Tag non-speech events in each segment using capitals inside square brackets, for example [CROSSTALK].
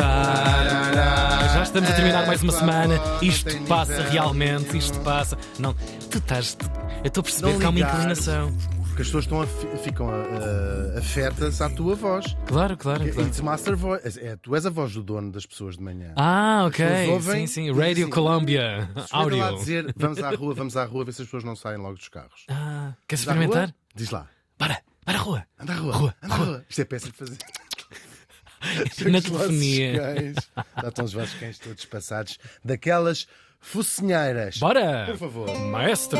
Tarará. Já estamos a terminar mais uma É, semana. Isto passa realmente, isto passa. Não, tu estás. eu estou a perceber que há uma inclinação. Porque as pessoas estão a- ficam afetas à tua voz. Claro, claro, claro. It's master voice. É, tu és a voz do dono das pessoas de manhã. Ah, ok. ouvem Sim, sim. Radio dizem- Columbia. Lá Áudio. dizer, vamos à rua, vamos à rua, ver se as pessoas não saem logo dos carros. Ah, queres experimentar? Diz lá. Para, para a rua. Anda à rua. Rua, anda à rua. rua. Isto é péssimo de fazer. Na telefonia. Já estão os vossos cães todos passados daquelas focinheiras. Bora! Por favor. Maestro!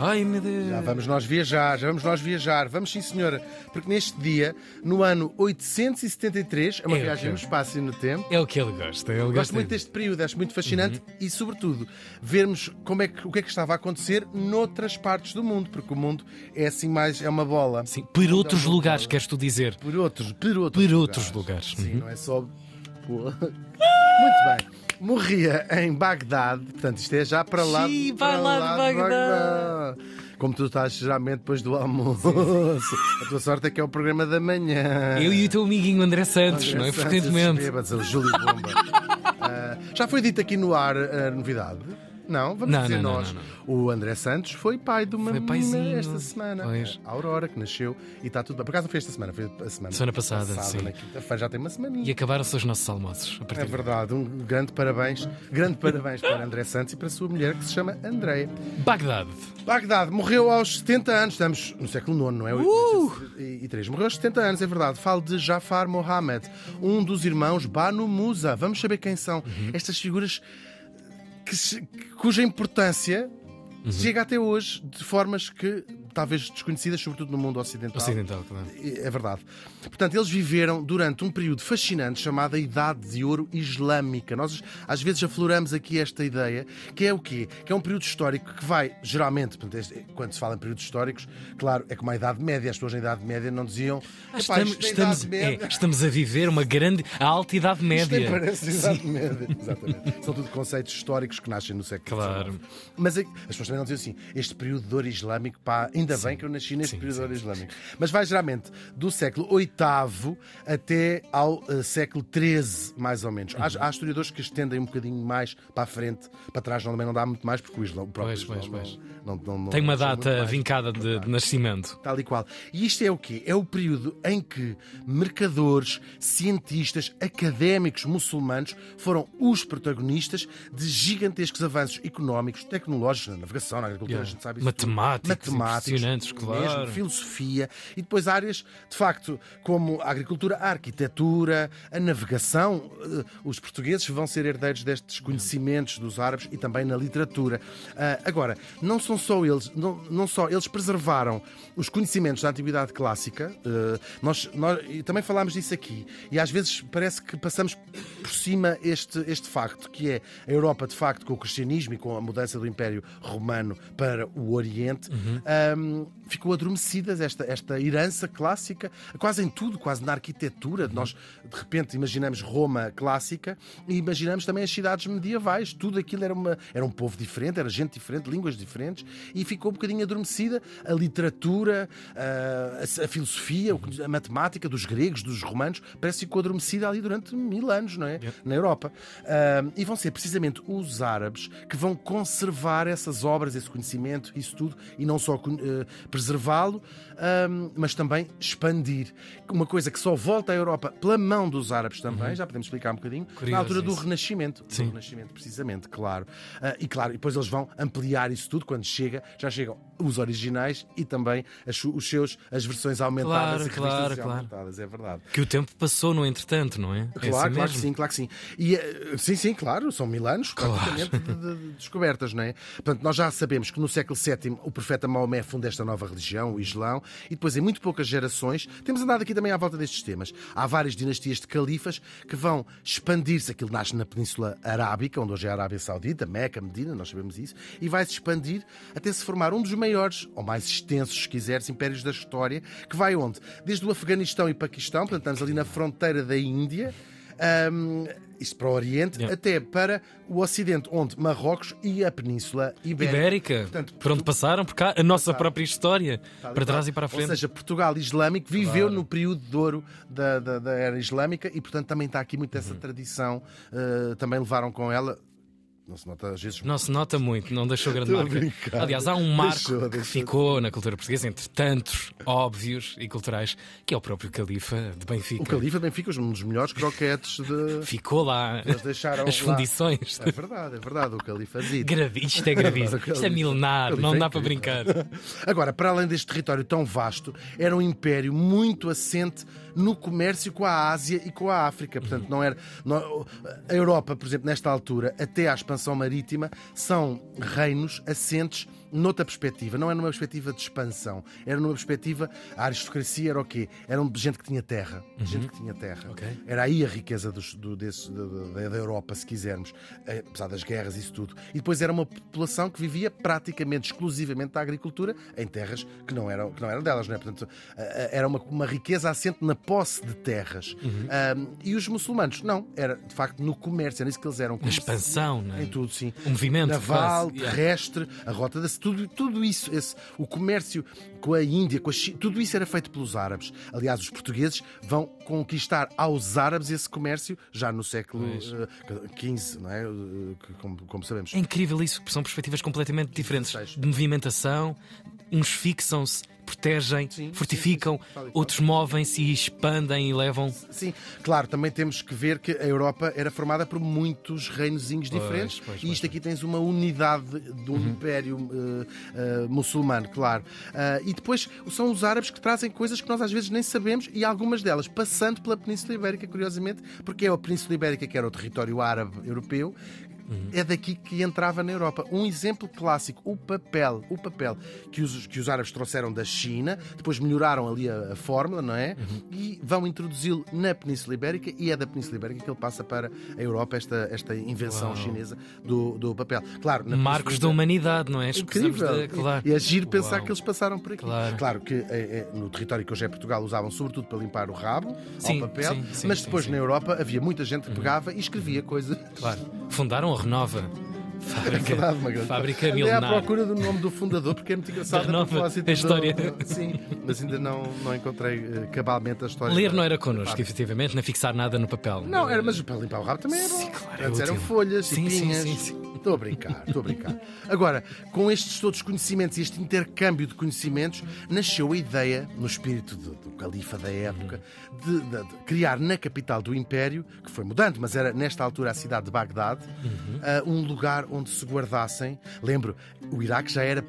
Ai, meu Deus. Já vamos nós viajar, já vamos nós viajar. Vamos sim, senhora. Porque neste dia, no ano 873, é uma É, viagem é. no espaço e no tempo. É o que ele gosta. Ele Gosto gosta muito deste período, acho muito fascinante e, sobretudo, vermos como é que, o que é que estava a acontecer noutras partes do mundo, porque o mundo é assim mais, é uma bola. Sim, por outros lugares, queres tu dizer? Por outros, por outros, Por outros lugares. Sim, Uhum. não é só. [LAUGHS] Muito bem. Morria em Bagdade, portanto, isto é já para lá. Sim, para vai lá de Bagdade. Como tu estás geralmente depois do almoço. A tua sorte é que é o programa da manhã. Eu e o teu amiguinho André Santos, não é? Frequentemente. esses bêbados, o Júlio Bomba. [LAUGHS] Ah, já foi dito aqui no ar a novidade? Não, vamos Não, dizer não, nós. não, O André Santos foi pai de uma menina esta semana. Pois. A Aurora, que nasceu e está tudo bem. Por acaso não foi esta semana, foi a semana, Semana passada, sim. na quinta-feira, já tem uma semaninha. E acabaram-se os nossos almoços. É de- verdade, um grande parabéns, grande parabéns para André Santos e para a sua mulher que se chama Andréia. Bagdade. Bagdade morreu aos 70 anos, estamos no século IX, não é? Uh! E, e três. Morreu aos 70 anos, é verdade. Falo de Jafar Mohammed, um dos irmãos Banu Musa. Vamos saber quem são Uhum. estas figuras que cuja importância Uhum. chega até hoje de formas que talvez desconhecidas, sobretudo no mundo ocidental. Ocidental, claro. É verdade. Portanto, eles viveram durante um período fascinante chamado a Idade de Ouro Islâmica. Nós às vezes afloramos aqui esta ideia, que é o quê? Que é um período histórico que vai, geralmente, quando se fala em períodos históricos, claro, é como a Idade Média. As pessoas na Idade Média não diziam. Ah, "Epá, Estamos, isto é estamos, Idade é, Média." estamos a viver uma grande. a alta idade Isto média. parece Idade Média. Exatamente. São tudo conceitos históricos que nascem no século Claro. XIX. Mas é- as pessoas também não dizem assim, este período de ouro islâmico, pá, ainda bem que eu nasci neste Sim, período sim, de ouro islâmico. Mas vai geralmente do século VIII até ao eh, século XIII, mais ou menos. Há, há historiadores que estendem um bocadinho mais para a frente, para trás não, também não dá muito mais, porque o, Islão, o próprio Pois, Islão pois. Não, não, não, não Tem uma data vincada de, de nascimento. Tal e qual. E isto é o quê? É o período em que mercadores, cientistas, académicos muçulmanos foram os protagonistas de gigantescos avanços económicos, tecnológicos, na navegação, na agricultura, Yeah. a gente sabe isso. Matemáticos, impressionantes, claro. mesmo, filosofia e depois áreas, de facto, como a agricultura, a arquitetura, a navegação. Eh, Os portugueses vão ser herdeiros destes conhecimentos dos árabes e também na literatura. Ah, agora, não são só eles, não, não só eles preservaram os conhecimentos da antiguidade clássica. eh, nós, nós também falámos disso aqui e às vezes parece que passamos por cima este este facto que é a Europa de facto com o cristianismo e com a mudança do Império Romano para o Oriente ahm, ficou adormecida esta esta herança clássica quase em tudo, quase na arquitetura. Nós de repente imaginamos Roma clássica e imaginamos também as cidades medievais. Tudo aquilo era uma era um povo diferente, era gente diferente, línguas diferentes e ficou um bocadinho adormecida a literatura, a, a- a filosofia, a matemática dos gregos, dos romanos, parece que ficou adormecida ali durante mil anos, não é? Na Europa. Ah, e vão ser precisamente os árabes que vão conservar essas obras, esse conhecimento, isso tudo, e não só eh, preservá-lo, ah, mas também expandir. Uma coisa que só volta à Europa pela mão dos árabes também, já podemos explicar um bocadinho, na Curioso altura do isso. Renascimento. Sim. Do Renascimento, precisamente, claro. Ah, e claro, e depois eles vão ampliar isso tudo quando chega, já chegam os originais e também as, os seus, as versões aumentadas Claro, e claro, claro. aumentadas, é verdade. Que o tempo passou no entretanto, não é? É Claro, assim claro que sim, claro que sim. E, eh, sim, sim, claro, são mil anos praticamente de, de- de descobertas, não é? Portanto, nós já sabemos que no século VII o profeta Maomé funda esta nova religião, o Islão, e depois em muito poucas gerações, temos andado aqui também à volta destes temas. Há várias dinastias de califas que vão expandir-se, aquilo nasce na Península Arábica, onde hoje é a Arábia Saudita, Meca, Medina, nós sabemos isso, e vai se expandir até se formar um dos maiores, ou mais extensos, se quiseres, impérios da história, que vai onde? Desde o Afeganistão e Paquistão, portanto, estamos ali na fronteira da Índia, Um, isto para o Oriente, Yeah. até para o Ocidente, onde Marrocos e a Península Ibérica. Ibérica, Portanto, por onde passaram, por cá, a nossa própria história, para trás e para a frente. Ou seja, Portugal islâmico viveu no período de ouro da, da, da era islâmica e, portanto, também está aqui muito essa Uhum. tradição. eh, também levaram com ela. Não se nota às vezes. Não se nota muito, não deixou grande marca. brincar. Aliás, há um marco Deixou, que deixou. ficou na cultura portuguesa, entre tantos óbvios e culturais, que é o próprio Califa de Benfica. O Califa Benfica, um dos melhores croquetes de. Ficou lá Eles deixaram as lá. fundições. É verdade, é verdade. O Califa Zid. Gravi- Isto é gravíssimo. [LAUGHS] Isto é milenar, não dá para brincar. [LAUGHS] Agora, para além deste território tão vasto, era um império muito assente no comércio com a Ásia e com a África. Portanto, não era. não- a Europa, por exemplo, nesta altura, até à expansão marítima, são reinos assentes noutra perspectiva. Não é numa perspectiva de expansão. Era numa perspectiva. A aristocracia era o quê? Eram gente que tinha terra. Gente que tinha terra. Ok. Era aí a riqueza dos- do, desse- da, da- Europa, se quisermos, eh, apesar das guerras e isso tudo. E depois era uma população que vivia praticamente exclusivamente da agricultura em terras que não eram, que não eram delas, não é? Portanto, eh, era uma, uma riqueza assente na posse de terras. Ah, e os muçulmanos, não, era de facto no comércio, era isso que eles eram. Na expansão, não é? Em tudo, sim. O movimento Naval, quase, terrestre, a rota da tudo, tudo isso, esse, o comércio com a Índia, com a China, tudo isso era feito pelos árabes. Aliás, os portugueses vão conquistar aos árabes esse comércio já no século Pois. XV, não é? Eh, Como, como sabemos. É incrível isso, porque são perspectivas completamente diferentes. De movimentação, uns fixam-se, protegem, Sim, fortificam, sim, sim, outros movem-se e expandem e levam. Sim, claro, também temos que ver que a Europa era formada por muitos reinozinhos Pois, diferentes pois, e pois, isto aqui tens uma unidade do Império eh, eh, muçulmano, claro. Ah, e depois são os árabes que trazem coisas que nós às vezes nem sabemos e algumas delas passando pela Península Ibérica, curiosamente, porque é a Península Ibérica que era o território árabe europeu. É daqui que entrava na Europa. Um exemplo clássico, o papel. O papel que os, que os árabes trouxeram da China, depois melhoraram ali a, a fórmula, não é? E vão introduzi-lo na Península Ibérica e é da Península Ibérica que ele passa para a Europa, esta, esta invenção Uau. chinesa do, do papel. Claro, Marcos da humanidade, não é? Incrível. de- claro. E é giro pensar Uau. que eles passaram por aqui. Claro. que é, é, no território que hoje é Portugal usavam sobretudo para limpar o rabo Sim, ao papel, sim, sim, mas depois na Europa havia muita gente que pegava e escrevia coisas. Claro. Fundaram a Renova. Fábrica, É verdade, Magalhães. fábrica Andei à milenar. procura do nome do fundador porque é muito engraçado. Da nova propósito do- história. Sim, mas ainda não, não encontrei eh, cabalmente a história. Ler da- não era connosco, efetivamente, não fixar nada no papel. Não, era, mas para limpar o rabo também é bom. Sim, claro, é Antes eram útil. folhas Sim, e sim, sim, sim. Estou a brincar, estou a brincar. Agora, com estes todos conhecimentos e este intercâmbio de conhecimentos, nasceu a ideia, no espírito do, do califa da época, de, de- de criar na capital do Império, que foi mudando, mas era nesta altura a cidade de Bagdade, ah, um lugar onde se guardassem. Lembro, o Iraque já era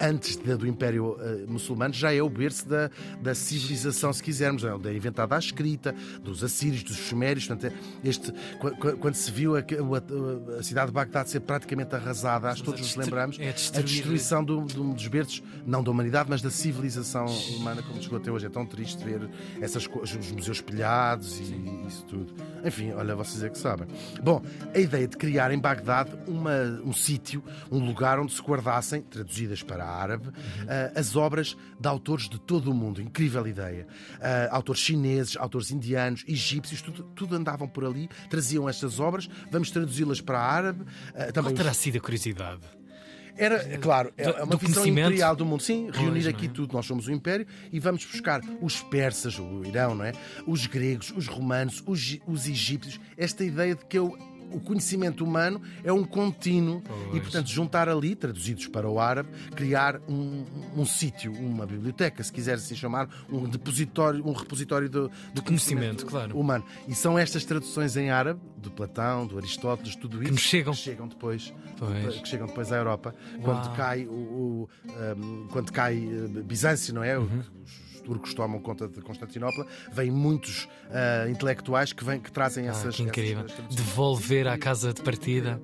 antes da- do Império eh, Muçulmano, já é o berço da, da civilização, se quisermos, é onde é inventada a escrita, dos assírios, dos sumérios. Portanto, é este, qu- qu- quando se viu a, a- a cidade de Bagdade ser praticamente arrasada, acho que todos nos lembramos, é a destruição de de um dos berços, não da humanidade, mas da civilização humana, como chegou até hoje. É tão triste ver essas os museus espelhados e isso tudo. Enfim, olha, vocês é que sabem. Bom, a ideia de criar em Bagdade uma- um sítio, um lugar onde se guardassem, traduzidas para árabe, ah, as obras de autores de todo o mundo. Incrível ideia. Ah, autores chineses, autores indianos, egípcios, tudo, tudo andavam por ali, traziam estas obras, vamos traduzi-las para árabe. ah, também Qual terá sido a curiosidade? era, claro, é uma do visão imperial do mundo. Sim, reunir não aqui é? tudo. Nós somos o Império e vamos buscar os persas, o Irão, não é? Os gregos, os romanos, os, os egípcios. Esta ideia de que eu- o conhecimento humano é um contínuo e, portanto, juntar ali, traduzidos para o árabe, criar um, um sítio, uma biblioteca, se quiser assim chamar, um depositório, um repositório do, do conhecimento, claro. humano. E são estas traduções em árabe, do Platão, do Aristóteles, tudo isso, nos chegam. que chegam depois Pois. que chegam depois à Europa quando Uau. cai o, o, um, quando cai eh, Bizâncio não é Uhum. os, turcos tomam conta de Constantinopla vêm muitos ah, intelectuais que vêm que trazem Ah, essas que incrível. essas traduções. Devolver à casa de partida.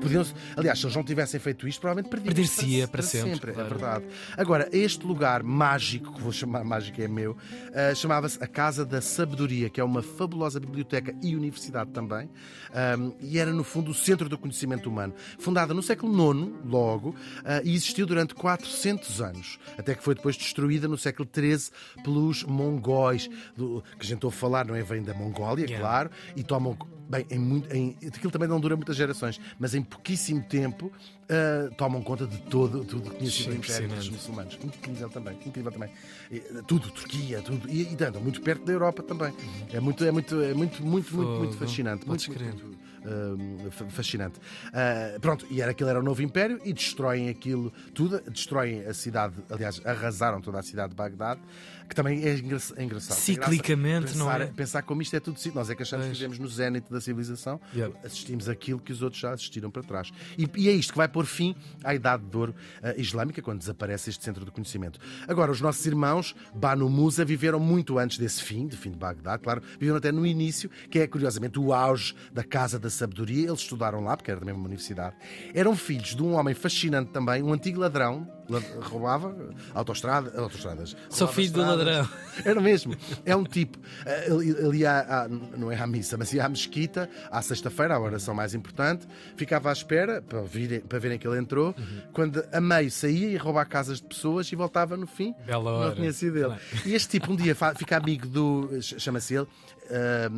Podiam aliás, se eles não tivessem feito isto, provavelmente perdiam Perder-se-ia para sempre, É claro. verdade. Agora, este lugar mágico, que vou chamar mágico é meu, ah, chamava-se a Casa da Sabedoria, que é uma fabulosa biblioteca e universidade também, ahm, e era no fundo o centro do conhecimento humano. Fundada no século IX, logo, ah, e existiu durante 400 anos, até que foi depois destruída no século XIII pelos mongóis, do, que a gente ouve falar, não é? Vem da Mongólia, Yeah. claro, e tomam. Bem, em muito, em, aquilo também não dura muitas gerações, mas em pouquíssimo tempo ah, tomam conta de todo, tudo que tinha sido o Império dos muçulmanos. Incrível também, incrível também. E, tudo, Turquia, tudo. E, e andam muito perto da Europa também. É muito, é muito, é muito, muito, muito, muito fascinante. Muito, Podes muito, crer. muito, fa- fascinante. Ah, pronto, e era aquilo era o novo império e destroem aquilo tudo, destroem a cidade, aliás, arrasaram toda a cidade de Bagdade, que também é, engra é engraçado. Ciclicamente, não pensar, é? Pensar como isto é tudo ciclo. Nós é que achamos Pois. que vivemos no zénite da civilização, assistimos aquilo que os outros já assistiram para trás. E, e é isto que vai pôr fim à Idade de Ouro ah, Islâmica, quando desaparece este centro do conhecimento. Agora, os nossos irmãos, Banu Musa, viveram muito antes desse fim, de fim de Bagdade, claro, viveram até no início, que é curiosamente o auge da Casa da Sabedoria. Eles estudaram lá, porque era da mesma universidade. Eram filhos de um homem fascinante também, um antigo ladrão, la- roubava autoestrada, autoestradas. Sou filho do ladrão. [LAUGHS] Era mesmo. É um tipo. eh, Ele, ia, à- não é à missa, mas ia à mesquita à sexta-feira, a oração mais importante, ficava à espera para, virem, para verem que ele entrou. Uhum. Quando a meio saía e roubar casas de pessoas e voltava no fim. Bela Não hora. tinha sido ele. E este tipo um dia fica amigo do. chama-se ele. eh,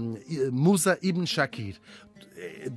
Musa ibn Shakir. Eh,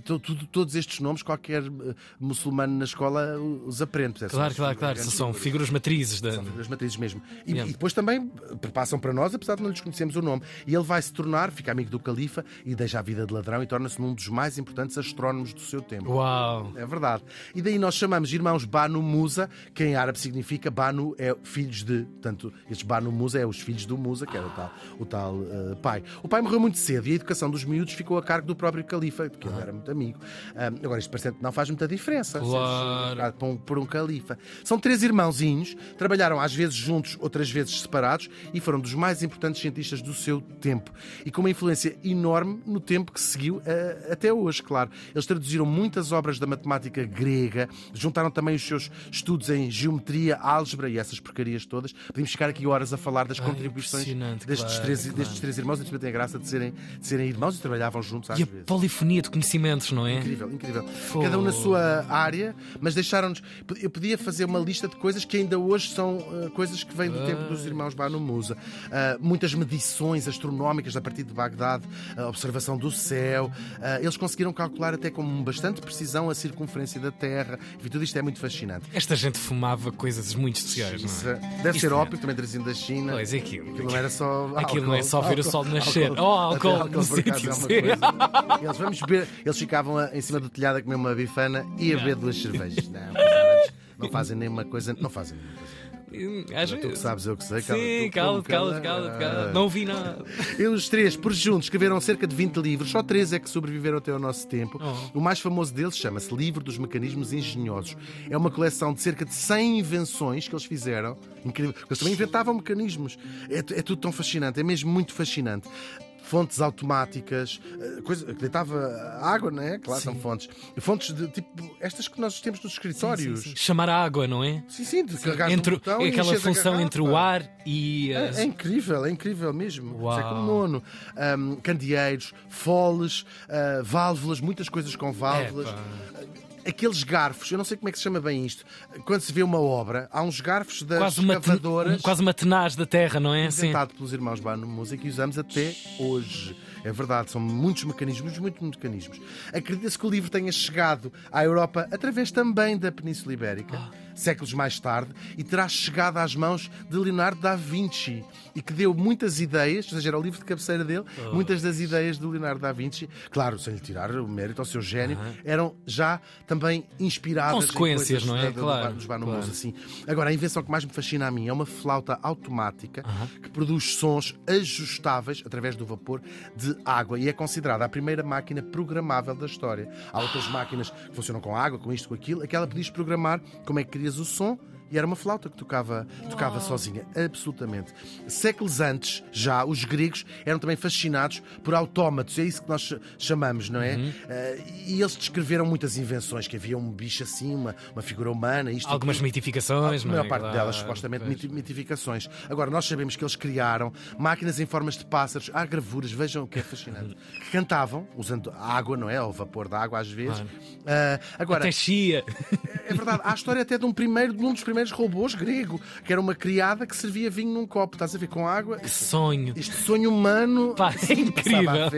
todos estes nomes, qualquer eh, muçulmano na escola os aprende. Claro, claro, claro. São figuras matrizes da. são figuras matrizes mesmo. E, Yeah. e depois também eh, passam para nós, apesar de não lhes conhecermos o nome. E ele vai se tornar, fica amigo do califa e deixa a vida de ladrão e torna-se um dos mais importantes astrónomos do seu tempo. Uau! É verdade. E daí nós chamamos irmãos Banu Musa, que em árabe significa Banu é filhos de. Portanto, estes Banu Musa é os filhos do Musa, que era o tal, o tal eh, pai. O pai morreu muito cedo e a educação dos miúdos ficou a cargo do próprio califa, de que ele era muito amigo. Ah, agora, isto parece que não faz muita diferença. Claro. por um, por um califa. São três irmãozinhos, trabalharam às vezes juntos, outras vezes separados e foram dos mais importantes cientistas do seu tempo. E com uma influência enorme no tempo que seguiu eh, até hoje, claro. Eles traduziram muitas obras da matemática grega, juntaram também os seus estudos em geometria, álgebra e essas porcarias todas. Podíamos ficar aqui horas a falar das Ai, contribuições impressionante, destes, claro, três, claro. destes três irmãos. E tem a graça de serem, de serem irmãos e trabalhavam juntos às E a vezes. polifonia de conhecimentos, não é? Incrível, incrível. Cada um na sua área, mas deixaram-nos. Eu podia fazer uma lista de coisas que ainda hoje são uh, coisas que vêm do tempo dos irmãos Banu Musa. Uh, muitas medições astronómicas a partir de Bagdade, a observação do céu. Uh, eles conseguiram calcular até com bastante precisão a circunferência da Terra. E tudo isto é muito fascinante. Esta gente fumava coisas muito especiais, Isso, não é? deve Isto ser é- ópio, também trazido da China. Pois é aquilo. Aquilo não era só. Aquilo não é álcool, só ver o álcool, sol nascer. Oh, álcool Até no sítio, é coisa. Eles, vamos beber, eles ficavam a- em cima do telhado a comer uma bifana e a beber duas cervejas. Não, [LAUGHS] não fazem nenhuma coisa. Não fazem nenhuma coisa. Hum, às Tu que sabes, eu que sei. Sim, cala-te, Ah. cala-te. Não ouvi nada. E os três, por juntos, escreveram cerca de 20 livros. Só três é que sobreviveram até ao nosso tempo. Oh. O mais famoso deles chama-se Livro dos Mecanismos Engenhosos. É uma coleção de cerca de 100 invenções que eles fizeram. Incrível. Eles também inventavam mecanismos. É, é tudo tão fascinante. É mesmo muito fascinante. Fontes automáticas, eh, coisa que deitava água, não é? Claro, são fontes. Fontes de tipo estas que nós temos nos escritórios. Chamar a água, não é? Sim, sim, de carregar Entre, botão aquela função entre o ar e. É, as- é incrível, é incrível mesmo. Uau. Século nono. Ahm, candeeiros, foles, ah, válvulas, muitas coisas com válvulas. Epá. Aqueles garfos, eu não sei como é que se chama bem isto. Quando se vê uma obra, há uns garfos das Quase uma, escavadoras quase uma tenaz da terra, não é? Sim. inventado pelos irmãos Bano Música e usamos até hoje. É verdade, são muitos mecanismos, muitos mecanismos. Acredita-se que o livro tenha chegado à Europa através também da Península Ibérica, séculos mais tarde, e terá chegado às mãos de Leonardo da Vinci, e que deu muitas ideias, ou seja, era o livro de cabeceira dele, muitas das ideias do Leonardo da Vinci, claro, sem lhe tirar o mérito ao seu gênio, eram já também inspiradas Consequências, não é? da- Claro, dos claro. Musa, sim. Agora, a invenção que mais me fascina a mim é uma flauta automática que produz sons ajustáveis através do vapor de água e é considerada a primeira máquina programável da história. Há outras máquinas que funcionam com água, com isto, com aquilo. Aquela podias programar como é que querias o som. E era uma flauta que tocava, tocava sozinha, absolutamente. Séculos antes, já, os gregos eram também fascinados por autómatos, é isso que nós ch- chamamos, não é? Eh, e eles descreveram muitas invenções, que havia um bicho assim, uma, uma figura humana, isto Algumas aquilo. mitificações, A não é? maior parte Claro, delas, supostamente, pois. miti- mitificações. Agora, nós sabemos que eles criaram máquinas em formas de pássaros. Há gravuras, vejam o que é fascinante. [LAUGHS] Que cantavam, usando água, não é? Ou vapor da água, às vezes. Claro. Ah, agora, Até chia. É verdade, há a história até de um, primeiro, de um dos primeiros robôs grego, que era uma criada que servia vinho num copo, estás a ver, com água. Que sonho. Este sonho humano [LAUGHS] Pá, é incrível.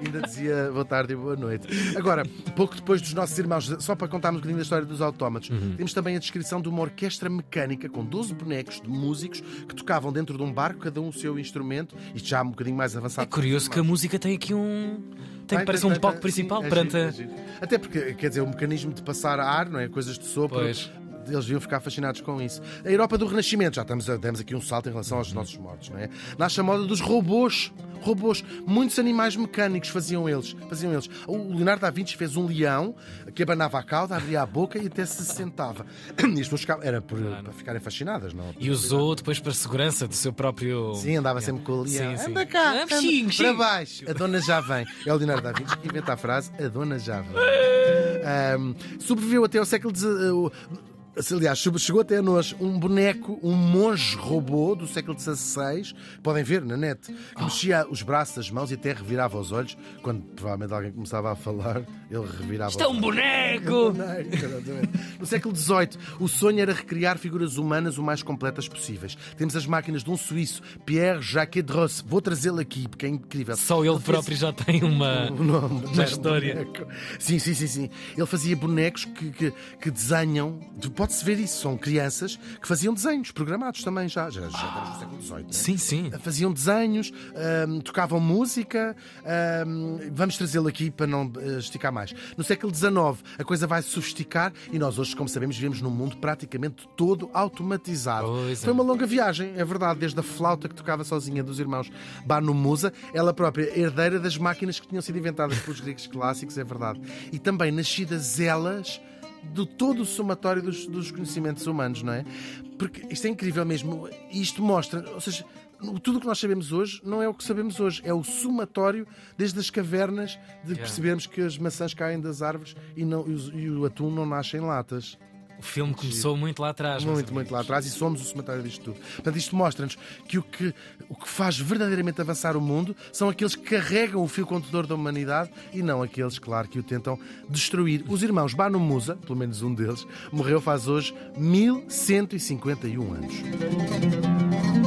Ainda dizia boa tarde e boa noite. Agora, pouco depois dos nossos irmãos, só para contarmos um bocadinho da história dos autómatos, Uhum. temos também a descrição de uma orquestra mecânica com 12 bonecos de músicos que tocavam dentro de um barco, cada um o seu instrumento, isto já um bocadinho mais avançado. É curioso que a música tem aqui um. Tem, parece um palco principal Sim, é perante giro, é giro. Até porque, quer dizer, o mecanismo de passar ar, não é? Coisas de sopro. Pois. Eles deviam ficar fascinados com isso. A Europa do Renascimento, já estamos a, demos aqui um salto em relação aos nossos mortos, não é? Nasce a moda dos robôs. Robôs. Muitos animais mecânicos faziam eles. Faziam eles. O Leonardo da Vinci fez um leão que abanava a cauda, abria a boca e até se sentava. [CLEARS THROAT] E as pessoas era por, para ficarem fascinadas, não? E usou depois para segurança do seu próprio. Sim, andava sempre com o leão. Sim, sim. Anda cá, anda xing, para xing. baixo. A dona já vem. É o Leonardo da Vinci que inventa a frase A dona já vem. [LAUGHS] Ahm, sobreviveu até ao século XIX. Aliás, chegou até a nós um boneco, um monge robô do século XVI, podem ver na net, que mexia os braços, as mãos e até revirava os olhos. Quando provavelmente alguém começava a falar, ele revirava Isto é os um boneco! Boneco, exatamente. No século XVIII, o sonho era recriar figuras humanas o mais completas possíveis. Temos as máquinas de um suíço, Pierre Jacques Dross. Vou trazê-lo aqui, porque é incrível. Só ele fez- próprio já tem uma. [LAUGHS] o nome Uma um história. boneco. Sim, sim, sim, sim. Ele fazia bonecos que, que, que desenham. Pode-se ver isso. São crianças que faziam desenhos programados também já. Já, já estamos no século XVIII. né? Sim, sim. Faziam desenhos, ahm, tocavam música. ahm, vamos trazê-lo aqui para não eh, esticar mais. No século XIX, a coisa vai se sofisticar e nós hoje, como sabemos, vivemos num mundo praticamente todo automatizado. Pois é. Foi uma longa viagem, é verdade, desde a flauta que tocava sozinha dos irmãos Banu Musa, ela própria herdeira das máquinas que tinham sido inventadas pelos gregos clássicos, é verdade. E também nascidas elas de todo o somatório dos, dos conhecimentos humanos, não é? Porque isto é incrível mesmo. Isto mostra, ou seja, tudo o que nós sabemos hoje não é o que sabemos hoje, é o somatório desde as cavernas de percebermos que as maçãs caem das árvores e, não, e, os- e o atum não nasce em latas. O filme começou muito lá atrás. Muito, muito lá atrás e somos o somatório disto tudo. Portanto, isto mostra-nos que o, que o que faz verdadeiramente avançar o mundo são aqueles que carregam o fio condutor da humanidade e não aqueles, claro, que o tentam destruir. Os irmãos Banu Musa, pelo menos um deles, morreu faz hoje 1151 anos.